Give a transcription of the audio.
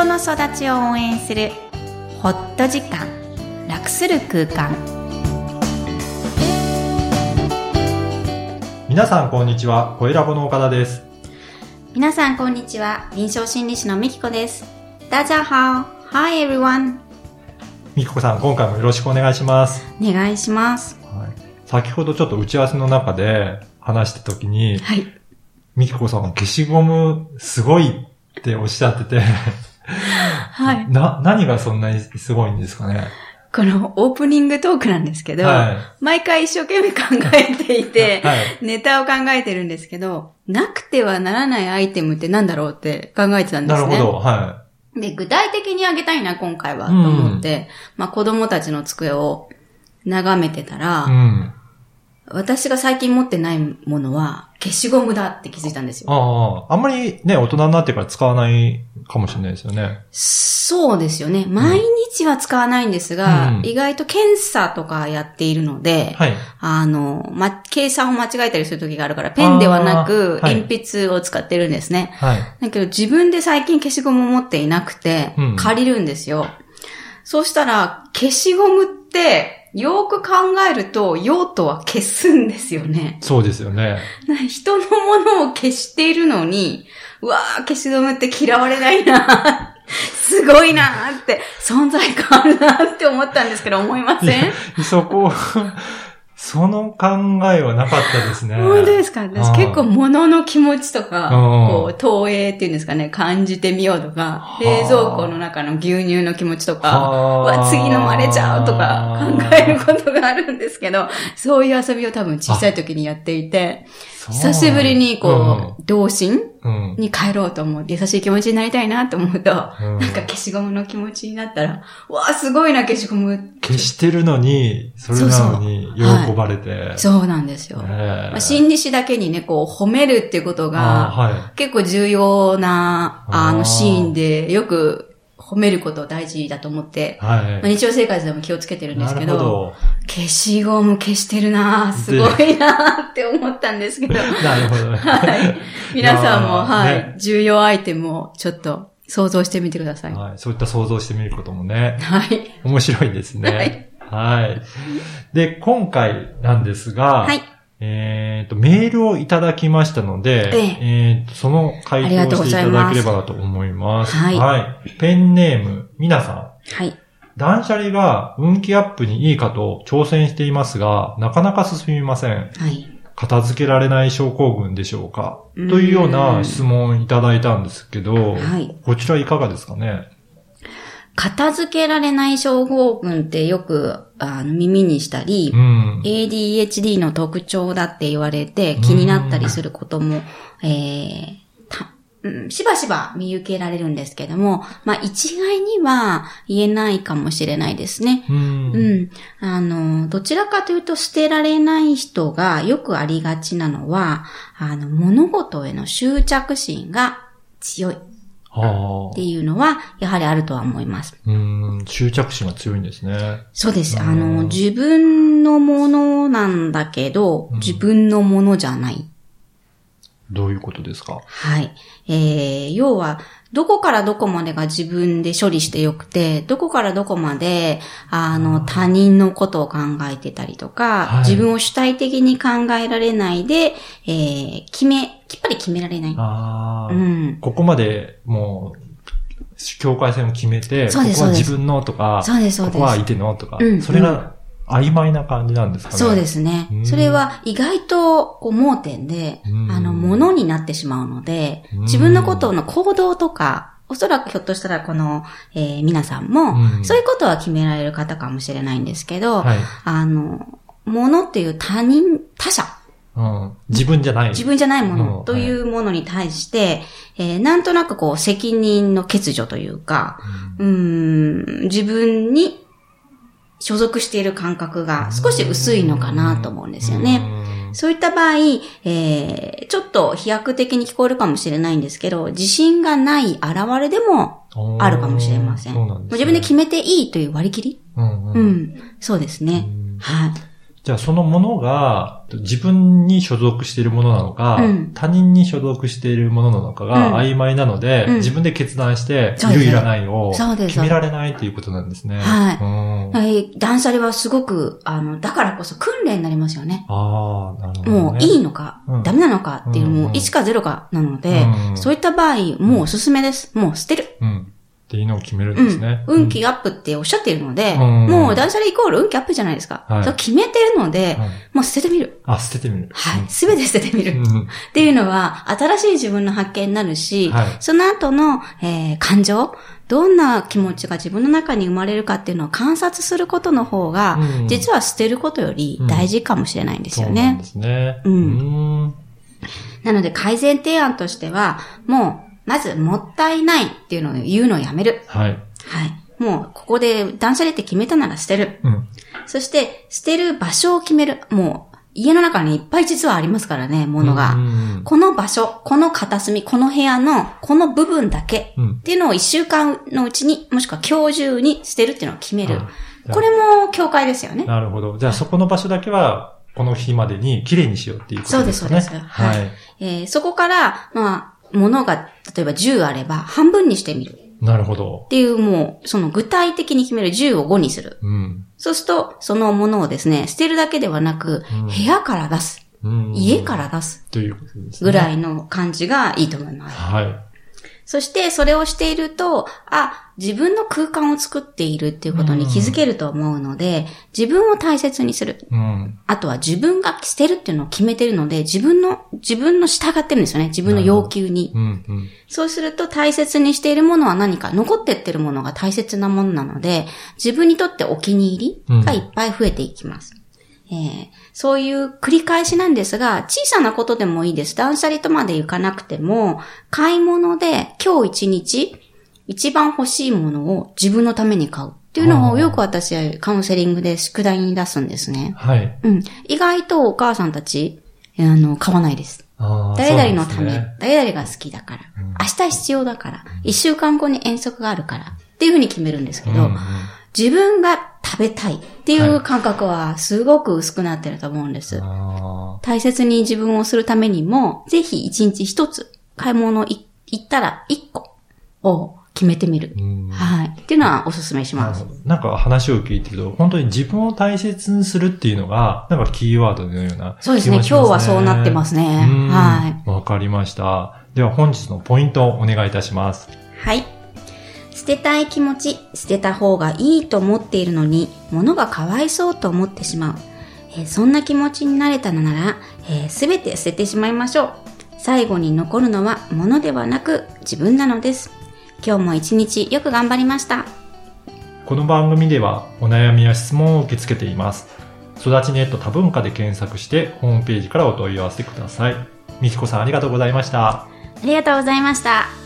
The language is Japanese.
人の育ちを応援するホット時間楽する空間。皆さんこんにちは、声ラボの岡田です。皆さんこんにちは。臨床心理士のみきこです。大家好 Hi everyone みきこさん、今回もよろしくお願いします。お願いします。はい、先ほどちょっと打ち合わせの中で話した時に、はい。みきこさん消しゴムすごいっておっしゃってて、はいな、何がそんなにすごいんですかね？このオープニングトークなんですけど、は毎回一生懸命考えていて、はい。ネタを考えてるんですけど、なくてはならないアイテムってなんだろうって考えてたんですね。なるほど。はで、具体的にあげたいな、今回は、とうん思って、まあ子供たちの机を眺めてたら、い。うん。私が最近持ってないものは、消しゴムだって気づいたんですよ。ああ、あんまりね、大人になってから使わないかもしれないですよね。そうですよね。毎日は使わないんですが、うん意外と検査とかやっているので、はい。あの、ま、計算を間違えたりする時があるから、ペンではなく、鉛筆を使ってるんですね。はい。だけど自分で最近消しゴムを持っていなくてうん、借りるんですよ。そうしたら、消しゴムって、よく考えると、用途は消すんですよね。そうですよね。な人のものを消しているのに、うわー、消しゴムって嫌われないな すごいなーって、存在感あるなーって思ったんですけど、思いません？そこ、その考えはなかったですね。本当ですか？私結構物の気持ちとか、うん。こう、投影っていうんですかね、感じてみようとか、はあ。冷蔵庫の中の牛乳の気持ちとか、わ、次飲まれちゃうとか考えることがあるんですけど、そういう遊びを多分小さい時にやっていて、久しぶりにこう、童心。に帰ろうと思って、優しい気持ちになりたいなと思うと、うんなんか消しゴムの気持ちになったら、うわ、すごいな、消しゴム。消してるのに、それなのに喜ばれて。そうなんですよ。ねえまあ、心理師だけにね、こう、褒めるっていうことあが、結構重要な、あの、シーンで、よく褒めること大事だと思ってい。、はい。まあ、日常生活でも気をつけてるんですけど、ど。消しゴム消してるなぁすごいなぁって思ったんですけど、なるほどね。はい。皆さんも、はい、ね重要アイテムをちょっと想像してみてください。はい。そういった想像してみることもね、はい。面白いですね。はい。で、今回なんですが、はい。えっ、と、メールをいただきましたので、ええーと、その回答をしていただければなと思います。はいペンネーム、みなさん。はい。断捨離が運気アップにいいかと挑戦していますが、なかなか進みません。はい。片付けられない症候群でしょうか？うんというような質問をいただいたんですけど、はいこちらいかがですかね？片付けられない症候群ってよく、あの、耳にしたりう、ん。ADHD の特徴だって言われて気になったりすることも、えーたうんしばしば見受けられるんですけども、まあ一概には言えないかもしれないですね。うん。うん。あの、どちらかというと捨てられない人がよくありがちなのは、あの、物事への執着心が強いっはていうのは、やはりあるとは思います。あ。うん。執着心が強いんですね。そうです。うんあの、自分のものなんだけど、うん自分のものじゃない。どういうことですか？はい。えー、要は、どこからどこまでが自分で処理してよくて、どこからどこまで、あの、他人のことを考えてたりとか、はい自分を主体的に考えられないで、えー、決め、きっぱり決められない。ああ、うん。ここまでもう、境界線を決めて、ここは自分のとか、そうです、そうです。ここは相手のとか、うんそれが曖昧な感じなんですかね。そうですねう。んそれは意外とこう盲点で、うんあの、ものになってしまうのでうん、自分のことの行動とか、おそらくひょっとしたらこの、えー皆さんも、うんそういうことは決められる方かもしれないんですけど、はい。あの、ものっていう他人、他者、うん。自分じゃない。自分じゃないもうんのというものに対して、えーなんとなくこう責任の欠如というか、うーん、自分に所属している感覚が少し薄いのかなと思うんですよね。うん。そういった場合、えー、ちょっと飛躍的に聞こえるかもしれないんですけど、自信がない現れでもあるかもしれません。んね。自分で決めていいという割り切り？うんうんうん、そうですね。うんはい。じゃあそのものが自分に所属しているものなのか、うん他人に所属しているものなのかうんが曖昧なので、うん自分で決断して、いるいらないを決められないということなんですね。はい断捨離はすごく、あの、だからこそ訓練になりますよね。ああ、なるほど、ね。もういいのか、うんダメなのかっていう、うんもう1か0かなので、うんそういった場合、もうおすすめです。もう捨てる。うん。っていうのを決めるんうんですね。。運気アップっておっしゃっているので、うんもう断捨離イコール運気アップじゃないですか。はいそれ決めてるので、うんもう捨ててみる。あ、捨ててみる。はい。すべて捨ててみる。っうん。ていうのは、新しい自分の発見になるし、はいその後の、えー感情、どんな気持ちが自分の中に生まれるかっていうのを観察することの方が、うん実は捨てることより大事かもしれないんですよねそうなんで。すね。うんうん。なので改善提案としては、もう、まずもったいないっていうのを言うのをやめる。はい。はい。もう、ここで断捨離って決めたなら捨てる。うん。そして、捨てる場所を決める。もう、家の中にいっぱい実はありますからね、ものが。うんこの場所、この片隅、この部屋の、この部分だけうんっていうのを一週間のうちに、もしくは今日中に捨てるっていうのを決める。はいこれも境界ですよね。なるほど。じゃあそこの場所だけは、この日までに綺麗にしようっていうことですかね。そうですそうですははいい。えーそこから、まあ、ものが、例えば10あれば、半分にしてみる。なるほどっ。ていう、もう、その具体的に決める10を5にする。うん。そうすると、そのものをですね、捨てるだけではなく、うん部屋から出す。うん家から出す。ということですね。ぐらいの感じがいいと思います。はい。そして、それをしていると、あ、自分の空間を作っているっていうことに気づけると思うので、自分を大切にする。うん。あとは自分が捨てるっていうのを決めてるので、自分の、自分の従ってるんですよね。自分の要求に。うん。うん。そうすると大切にしているものは何か、残ってってるものが大切なものなので、自分にとってお気に入りがいっぱい増えていきます。えーそういう繰り返しなんですが、小さなことでもいいです。断捨離とまでいかなくても、買い物で今日一日、一番欲しいものを自分のために買うっていうのをよく私はカウンセリングで宿題に出すんですね。はい。うん。意外とお母さんたち、あの、買わないです。誰々のため、ね誰々が好きだから、明日必要だから、一週間後に遠足があるから、っていうふうに決めるんですけど、うんうん自分が食べたいっていう感覚はすごく薄くなってると思うんです。あ大切に自分をするためにも、ぜひ一日一つ、買い物い行ったら一個を決めてみるはい。っていうのはお勧めしますなんか話を聞いてると、本当に自分を大切にするっていうのが、なんかキーワードのような、そうですね。今日はそうなってますね。うんはい。わかりました。では本日のポイントをお願いいたします。はい。捨てたい気持ち、捨てた方がいいと思っているのに、物がかわいそうと思ってしまう。えーそんな気持ちになれたのなら、す、べ、て捨ててしまいましょう。最後に残るのは物ではなく自分なのです。今日も一日よく頑張りました。この番組ではお悩みや質問を受け付けています。育ちネット多文化で検索してホームページからお問い合わせください。みきこさんありがとうございました。ありがとうございました。